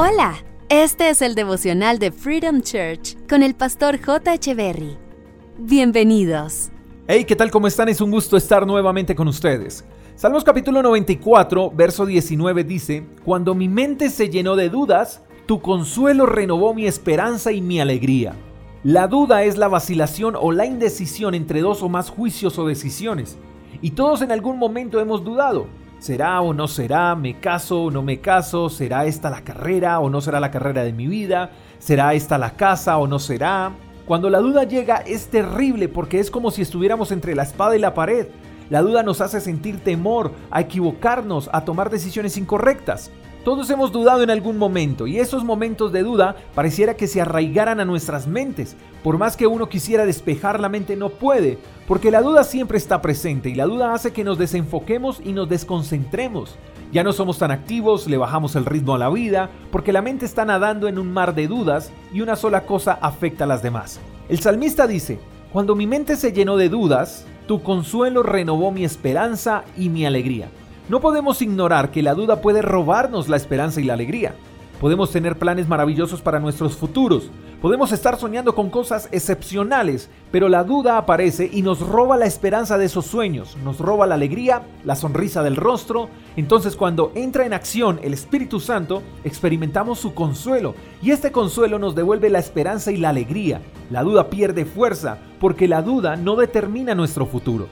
Hola, este es el devocional de Freedom Church con el pastor J. Berry. Bienvenidos. Hey, ¿qué tal? ¿Cómo están? Es un gusto estar nuevamente con ustedes. Salmos capítulo 94, verso 19 dice, Cuando mi mente se llenó de dudas, tu consuelo renovó mi esperanza y mi alegría. La duda es la vacilación o la indecisión entre dos o más juicios o decisiones. Y todos en algún momento hemos dudado. ¿Será o no será? ¿Me caso o no me caso? ¿Será esta la carrera o no será la carrera de mi vida? ¿Será esta la casa o no será? Cuando la duda llega es terrible porque es como si estuviéramos entre la espada y la pared. La duda nos hace sentir temor, a equivocarnos, a tomar decisiones incorrectas. Todos hemos dudado en algún momento y esos momentos de duda pareciera que se arraigaran a nuestras mentes. Por más que uno quisiera despejar la mente no puede, porque la duda siempre está presente y la duda hace que nos desenfoquemos y nos desconcentremos. Ya no somos tan activos, le bajamos el ritmo a la vida, porque la mente está nadando en un mar de dudas y una sola cosa afecta a las demás. El salmista dice, cuando mi mente se llenó de dudas, tu consuelo renovó mi esperanza y mi alegría. No podemos ignorar que la duda puede robarnos la esperanza y la alegría. Podemos tener planes maravillosos para nuestros futuros. Podemos estar soñando con cosas excepcionales, pero la duda aparece y nos roba la esperanza de esos sueños, nos roba la alegría, la sonrisa del rostro. Entonces cuando entra en acción el Espíritu Santo, experimentamos su consuelo y este consuelo nos devuelve la esperanza y la alegría. La duda pierde fuerza porque la duda no determina nuestro futuro.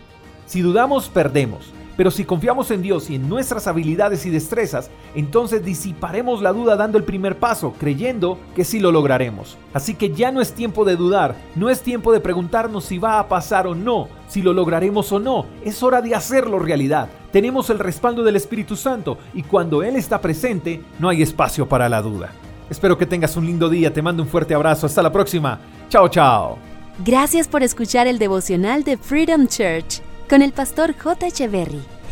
Si dudamos, perdemos. Pero si confiamos en Dios y en nuestras habilidades y destrezas, entonces disiparemos la duda dando el primer paso, creyendo que sí lo lograremos. Así que ya no es tiempo de dudar, no es tiempo de preguntarnos si va a pasar o no, si lo lograremos o no, es hora de hacerlo realidad. Tenemos el respaldo del Espíritu Santo y cuando Él está presente, no hay espacio para la duda. Espero que tengas un lindo día, te mando un fuerte abrazo, hasta la próxima. Chao, chao. Gracias por escuchar el devocional de Freedom Church con el pastor J. Echeverry.